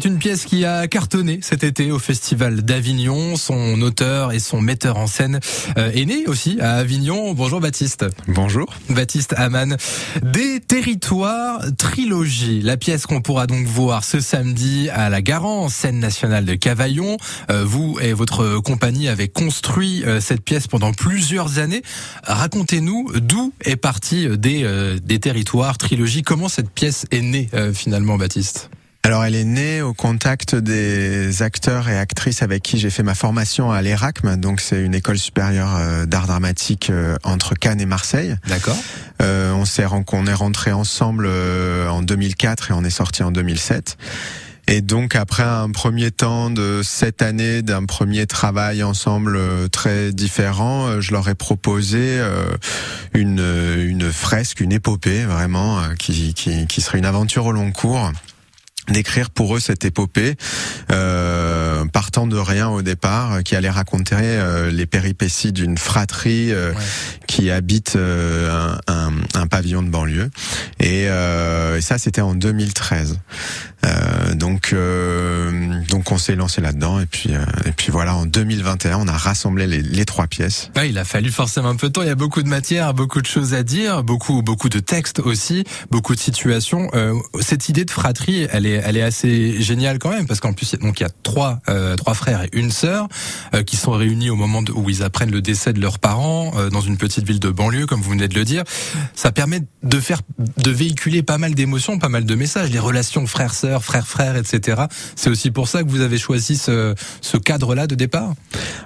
c'est une pièce qui a cartonné cet été au Festival d'Avignon. Son auteur et son metteur en scène euh, est né aussi à Avignon. Bonjour Baptiste. Bonjour. Baptiste Aman. Des territoires trilogie. La pièce qu'on pourra donc voir ce samedi à la Garance, scène nationale de Cavaillon. Euh, vous et votre compagnie avez construit euh, cette pièce pendant plusieurs années. Racontez-nous d'où est parti des, des territoires trilogie. Comment cette pièce est née finalement, Baptiste? Alors elle est née au contact des acteurs et actrices avec qui j'ai fait ma formation à l'ERACM, donc c'est une école supérieure euh, d'art dramatique euh, entre Cannes et Marseille. D'accord. Euh, on s'est on est rentré ensemble euh, en 2004 et on est sorti en 2007. Et donc après un premier temps de sept années, d'un premier travail ensemble très différent, je leur ai proposé une, une fresque, une épopée vraiment, qui, qui, qui serait une aventure au long cours d'écrire pour eux cette épopée, euh, partant de rien au départ, qui allait raconter euh, les péripéties d'une fratrie euh, qui habite un, un, un, pavillon de banlieue. Et, et ça, c'était en 2013. donc, donc on s'est lancé là-dedans. Et puis, et puis voilà, en 2021, on a rassemblé les, les trois pièces. Ouais, il a fallu forcément un peu de temps. Il y a beaucoup de matière, beaucoup de choses à dire, beaucoup, beaucoup de textes aussi, beaucoup de situations. cette idée de fratrie, elle est elle est assez géniale quand même parce qu'en plus donc il y a trois euh, trois frères et une sœur euh, qui sont réunis au moment où ils apprennent le décès de leurs parents euh, dans une petite ville de banlieue comme vous venez de le dire. Ça permet de faire de véhiculer pas mal d'émotions, pas mal de messages, les relations frères-sœurs, frères-frères, etc. C'est aussi pour ça que vous avez choisi ce, ce cadre-là de départ?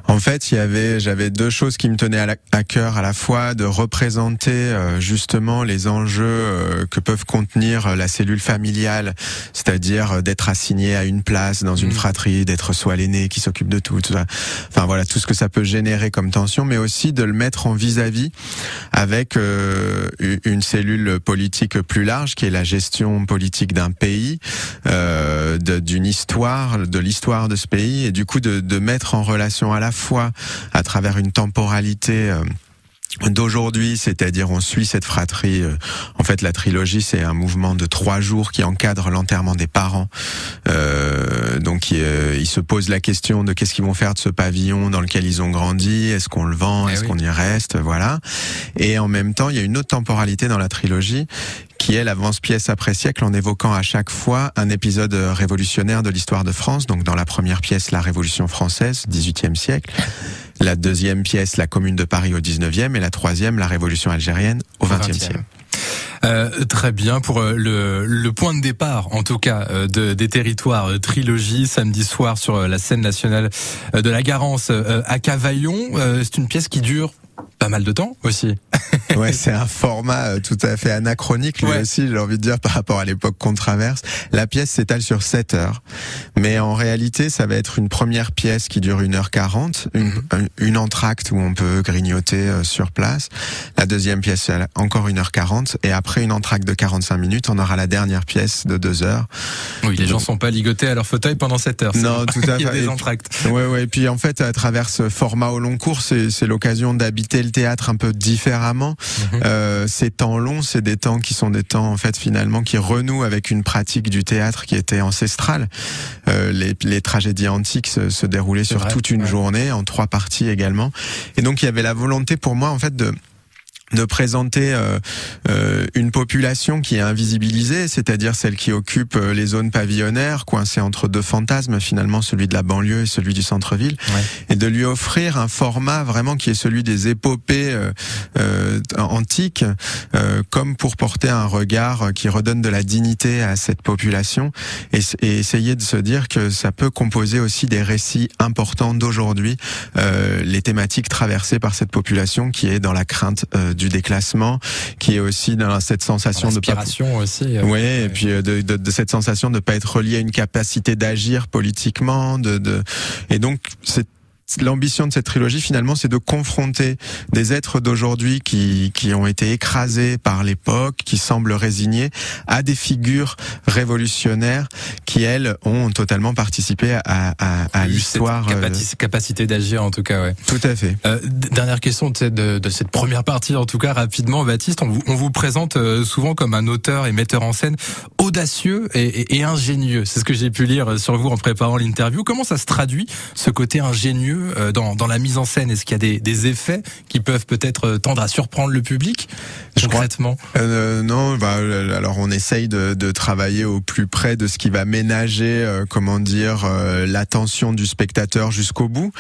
En fait, il y avait j'avais deux choses qui me tenaient à, à cœur à la fois de représenter justement les enjeux que peuvent contenir la cellule familiale, c'est-à-dire dire euh, d'être assigné à une place dans une mm. fratrie, d'être soit l'aîné qui s'occupe de tout, tout ça. Enfin voilà, tout ce que ça peut générer comme tension, mais aussi de le mettre en vis-à-vis avec euh, une cellule politique plus large qui est la gestion politique d'un pays, euh, d'une histoire, de l'histoire de ce pays, et du coup de, de, mettre en relation à la fois à travers une temporalité euh, d'aujourd'hui, c'est-à-dire on suit cette fratrie. Euh, en fait, la trilogie, c'est un mouvement de trois jours qui encadre l'enterrement des parents. Euh, donc, il, euh, se posent la question de qu'est-ce qu'ils vont faire de ce pavillon dans lequel ils ont grandi? Est-ce qu'on le vend? Eh Est-ce qu'on y reste? Voilà. Et en même temps, il y a une autre temporalité dans la trilogie qui est l'avance-pièce après siècle en évoquant à chaque fois un épisode révolutionnaire de l'histoire de France. Donc dans la première pièce, la Révolution française, 18e siècle. La deuxième pièce, la Commune de Paris au 19e. Et la troisième, la Révolution algérienne au 20e, siècle. Euh, très bien pour euh, le, le, point de départ, en tout cas, euh, de, des territoires euh, trilogie samedi soir sur la scène nationale de la Garance à Cavaillon. C'est une pièce qui dure pas mal de temps aussi. ouais, c'est un format euh, tout à fait anachronique lui aussi, j'ai envie de dire par rapport à l'époque qu'on traverse. La pièce s'étale sur 7 heures. Mais en réalité, ça va être une première pièce qui dure 1h40, une, mhm. une entracte où on peut grignoter euh, sur place. La deuxième pièce encore 1h40 et après une entracte de 45 minutes, on aura la dernière pièce de 2 heures. Oui, les gens sont pas ligotés à leur fauteuil pendant 7 heures. Non, tout à fait. Il y a des entractes. Ouais, ouais. Et puis en fait, à travers ce format au long cours, c'est l'occasion d'habiter le théâtre un peu différemment. Mhm. Euh, ces temps longs, c'est des temps qui sont des temps en fait finalement qui renouent avec une pratique du théâtre qui était ancestrale. Euh, les, les, tragédies antiques se, se déroulaient sur toute une journée, en trois parties également. Et donc il y avait la volonté pour moi en fait de de présenter euh, euh, une population qui est invisibilisée, c'est-à-dire celle qui occupe euh, les zones pavillonnaires, coincée entre deux fantasmes, finalement celui de la banlieue et celui du centre-ville, et de lui offrir un format vraiment qui est celui des épopées antiques, comme pour porter un regard qui redonne de la dignité à cette population, et, et, essayer de se dire que ça peut composer aussi des récits importants d'aujourd'hui, les thématiques traversées par cette population qui est dans la crainte du du déclassement, qui est aussi dans cette sensation de pas... aussi. Euh, oui, et puis euh, de, de, de, cette sensation de pas être relié à une capacité d'agir politiquement, de, de... et donc c'est l'ambition de cette trilogie finalement, c'est de confronter des êtres d'aujourd'hui qui, qui ont été écrasés par l'époque, qui semblent résignés, à des figures révolutionnaires qui elles ont totalement participé à, à, à l'histoire. Euh, capacité, d'agir en tout cas, ouais. Tout à fait. Euh, dernière question de, de, de, cette première partie en tout cas rapidement, Baptiste, on vous, on vous présente euh, souvent comme un auteur et metteur en scène audacieux et, ingénieux. C'est ce que j'ai pu lire sur vous en préparant l'interview. Comment ça se traduit, ce côté ingénieux euh, dans, dans la mise en scène Est-ce qu'il y a des, des effets qui peuvent peut-être euh, tendre à surprendre le public concrètement? Euh, Non, bah, alors on essaye de, de, travailler au plus près de ce qui va ménager, comment dire, l'attention du spectateur jusqu'au bout.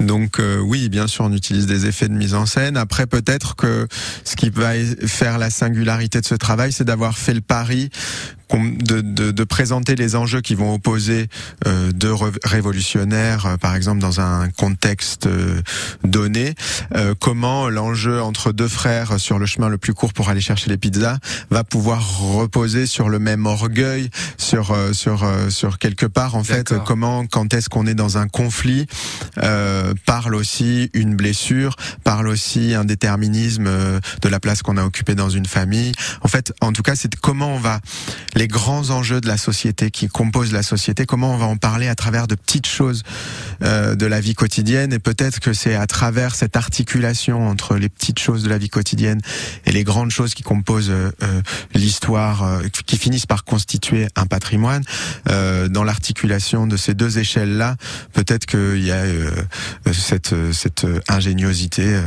Donc oui, bien sûr, on utilise des effets de mise en scène. Après, peut-être que ce qui va faire la singularité de ce travail, c'est d'avoir fait le pari de, de, de, présenter les enjeux qui vont opposer euh, deux révolutionnaires, euh, par exemple dans un contexte euh, donné, euh, comment l'enjeu entre deux frères sur le chemin le plus court pour aller chercher les pizzas va pouvoir reposer sur le même orgueil, sur sur sur quelque part en fait comment quand est-ce qu'on est dans un conflit parle aussi une blessure, parle aussi un déterminisme de la place qu'on a occupée dans une famille. En fait, en tout cas, c'est comment on va les grands enjeux de la société qui composent la société, comment on va en parler à travers de petites choses euh, de la vie quotidienne? Et peut-être que c'est à travers cette articulation entre les petites choses de la vie quotidienne et les grandes choses qui composent euh, euh l'histoire, euh, qui finissent par constituer un patrimoine, euh, dans l'articulation de ces deux échelles-là, peut-être qu'il y a cette, cette ingéniosité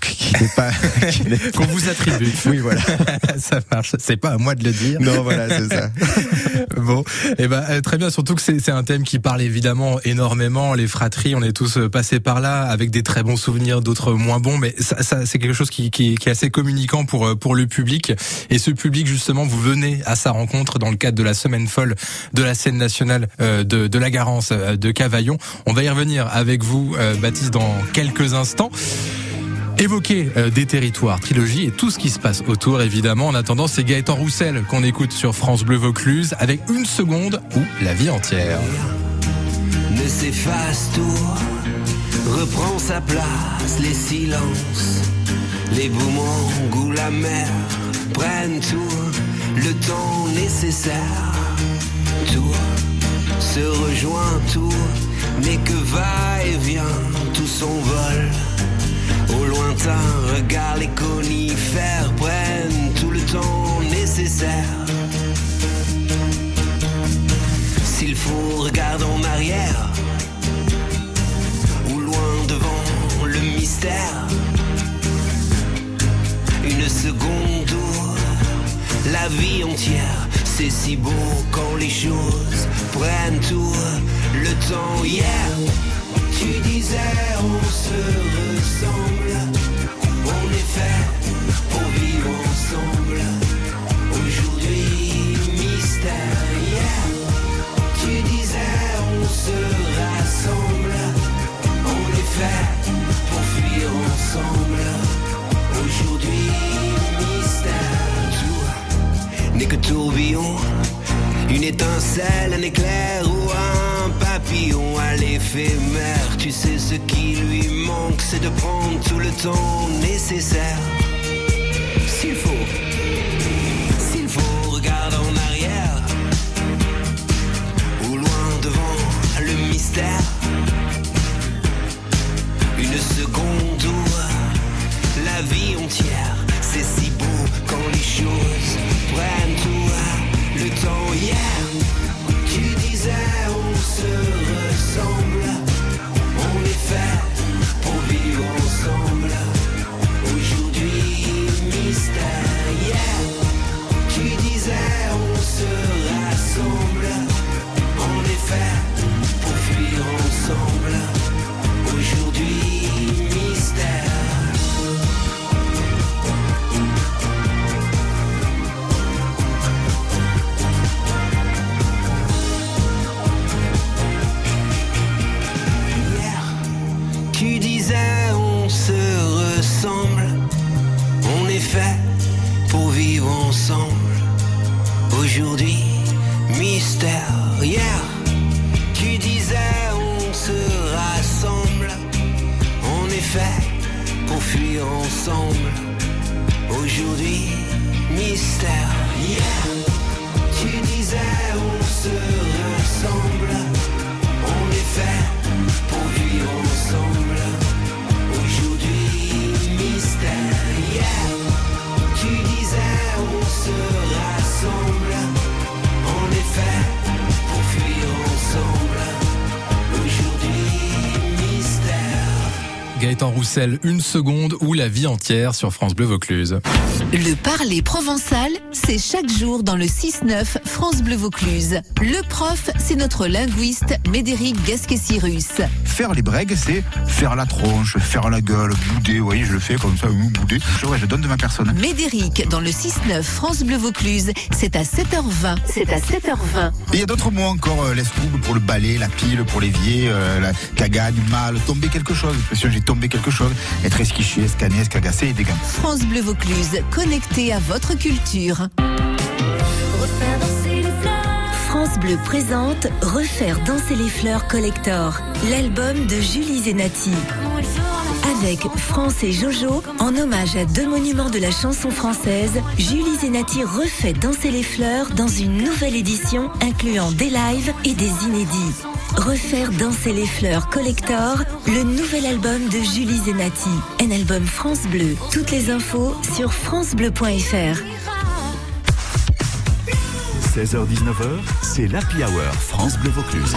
qui n'est pas qu'on vous attribue. Oui, voilà. ça marche. C'est pas à moi de le dire. Non, voilà, c'est ça. bon, et eh ben euh, très bien. Surtout que c'est un thème qui parle évidemment énormément. Les fratries, on est tous euh, passés par là avec des très bons souvenirs, d'autres moins bons, mais ça, ça c'est quelque chose qui, qui, qui, est assez communicant pour euh, pour le public. Et ce public, justement, vous venez à sa rencontre dans le cadre de la semaine folle de la scène nationale de, de la Garance de Cavaillon. On va y revenir avec vous, Baptiste, dans quelques instants évoquer euh, des territoires, trilogie et tout ce qui se passe autour évidemment. En attendant, c'est Gaëtan Roussel qu'on écoute sur France Bleu Vaucluse avec une seconde ou la vie entière. Ne s'efface tout, reprend sa place, les silences, les boumangs ou la mer prennent tout le temps nécessaire. Tout se rejoint, tout n'est que va et vient, tout son vol? Au lointain, regarde les conifères prennent tout le temps nécessaire. S'il faut, regarde en arrière ou loin devant le mystère. Une seconde où la vie entière, c'est si beau quand les choses prennent tout le temps. Hier, disais on se ressemble, de prendre tout le temps nécessaire. Mystère. Hier, tu disais on se rassemble. Est fait pour fuir ensemble. Aujourd'hui, mystère. Hier, tu Roussel, Une seconde ou La vie entière sur France Bleu Vaucluse. Le parler provençal, c'est chaque jour dans le 6-9 France Bleu Vaucluse. Le prof, c'est notre linguiste Médéric Gasquet-Cyrus. Faire les brègues, c'est faire la tronche, faire la gueule, bouder. Vous voyez, je le fais comme ça, ou bouder. Je, ouais, je donne de ma personne. Médéric, dans le 6-9 France Bleu Vaucluse, c'est à 7h20. C'est à 7h20. Et il y a d'autres mots encore, euh, l'escouble pour le balai, la pile pour l'évier, euh, la cagade, mal, tomber quelque chose. J'ai tombé quelque chose. France Bleu Vaucluse, connecté à votre culture. France Bleu présente Refaire danser les fleurs collector, l'album de Julie Zenati. Avec France et Jojo, en hommage à deux monuments de la chanson française, Julie Zenati refait danser les fleurs dans une nouvelle édition incluant des lives et des inédits. Refaire danser les fleurs collector, le nouvel album de Julie Zenati, un album France Bleu. Toutes les infos sur francebleu.fr. 16h-19h, c'est l'Happy Hour France Bleu Vaucluse.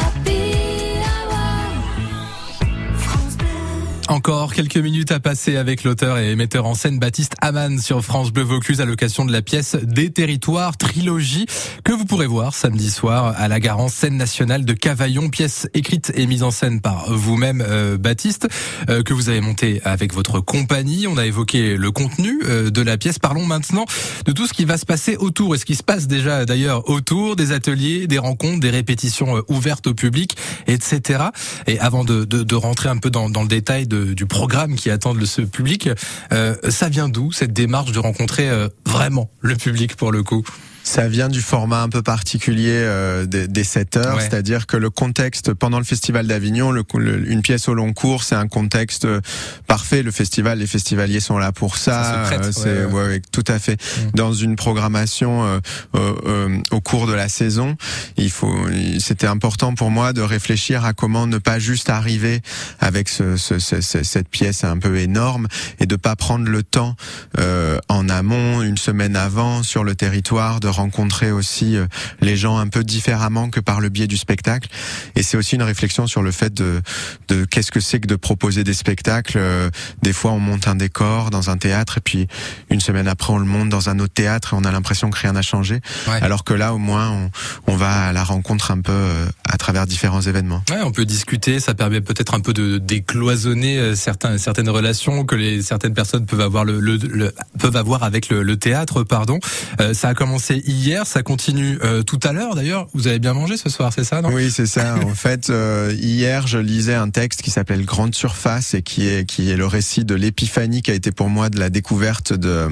Encore quelques minutes à passer avec l'auteur et metteur en scène Baptiste Aman sur France Bleu Vaucluse à l'occasion de la pièce Des Territoires trilogie que vous pourrez voir samedi soir à la Garance scène nationale de Cavaillon, pièce écrite et mise en scène par vous-même euh, Baptiste euh, que vous avez monté avec votre compagnie. On a évoqué le contenu euh, de la pièce. Parlons maintenant de tout ce qui va se passer autour et ce qui se passe déjà d'ailleurs autour des ateliers, des rencontres, des répétitions euh, ouvertes au public, etc. Et avant de, de, de rentrer un peu dans, dans le détail de du programme qui attend ce public. Euh, ça vient d'où cette démarche de rencontrer euh, vraiment le public pour le coup ça vient du format un peu particulier euh, des, des 7 heures, Ouais. c'est-à-dire que le contexte pendant le festival d'Avignon, le, le- une pièce au long cours, c'est un contexte euh, parfait. Le festival, les festivaliers sont là pour ça. Ça euh, c'est ouais. ouais, tout à fait. Mm. Dans une programmation euh, euh, euh, au cours de la saison, il faut, c'était important pour moi de réfléchir à comment ne pas juste arriver avec ce, ce- ce- ce- cette pièce un peu énorme et de pas prendre le temps euh, en amont, une semaine avant, sur le territoire, de rencontrer aussi euh, les gens un peu différemment que par le biais du spectacle. Et c'est aussi une réflexion sur le fait de, de qu'est-ce que c'est que de proposer des spectacles. Euh, Des fois, on monte un décor dans un théâtre et puis une semaine après, on le monte dans un autre théâtre et on a l'impression que rien n'a changé. Ouais. Alors que là, au moins, on, on va à la rencontre un peu euh, à travers différents événements. Ouais, on peut discuter, ça permet peut-être un peu de décloisonner certains, certaines relations que les certaines personnes peuvent avoir le, le- le- peuvent avoir avec le, le théâtre, pardon. Euh, ça a commencé hier, ça continue euh, tout à l'heure d'ailleurs. Vous avez bien mangé ce soir, c'est ça, non? Oui, c'est ça. En fait, euh, hier, je lisais un texte qui s'appelle Grande Surface et qui est qui est le récit de l'épiphanie qui a été pour moi de la découverte de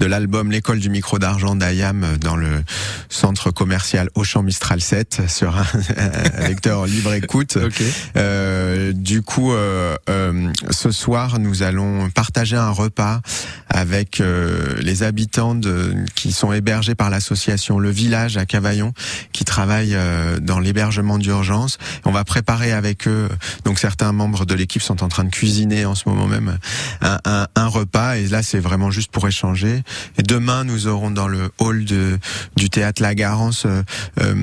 de l'album L'école du micro d'argent d'Ayam dans le centre commercial Auchan Mistral 7 sur un, un lecteur libre écoute. Ok. Euh, du coup, euh, euh, ce soir, nous allons partager un repas avec euh, les habitants de, qui sont hébergés par l'association Le Village à Cavaillon, qui travaille euh, dans l'hébergement d'urgence. On va préparer avec eux, donc certains membres de l'équipe sont en train de cuisiner en ce moment même un, un- un repas, et là c'est vraiment juste pour échanger. Et demain, nous aurons dans le hall de, du théâtre La Garance euh, euh,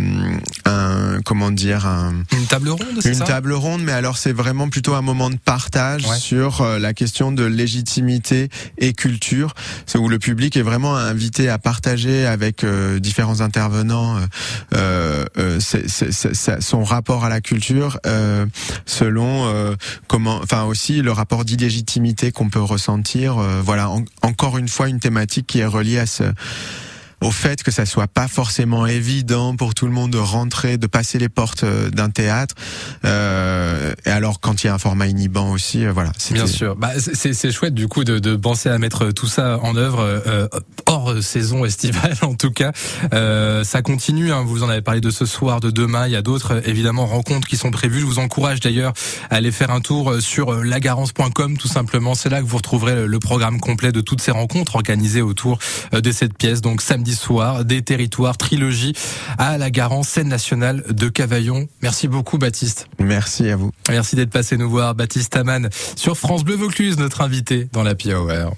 un, comment dire, un Une table ronde, une ça? table ronde, mais alors c'est vraiment plutôt un moment de partage Ouais. sur euh, la question de légitimité et culture, c'est où le public est vraiment invité à partager avec différents intervenants euh, euh, euh, son rapport à la culture selon comment, enfin aussi le rapport d'illégitimité qu'on peut ressentir. voilà, en- encore une fois une thématique qui est reliée à ce au fait que ça soit pas forcément évident pour tout le monde de rentrer, de passer les portes d'un théâtre. Euh, et alors quand il y a un format inhibant aussi, euh, voilà. Bien sûr. Bah, c'est- chouette du coup de, de penser à mettre tout ça en œuvre euh, hors saison estivale en tout cas. Euh, ça continue. Hein, vous en avez parlé de ce soir, de demain. Il y a d'autres évidemment rencontres qui sont prévues. Je vous encourage d'ailleurs à aller faire un tour euh, sur euh, lagarance.com tout simplement. C'est là que vous retrouverez le, le programme complet de toutes ces rencontres organisées autour euh, de cette pièce. Donc samedi soir, des territoires trilogie à la Garance scène nationale de Cavaillon. Merci beaucoup Baptiste. Merci à vous. Merci d'être passé nous voir, Baptiste Aman, sur France Bleu Vaucluse, notre invité dans la Hour.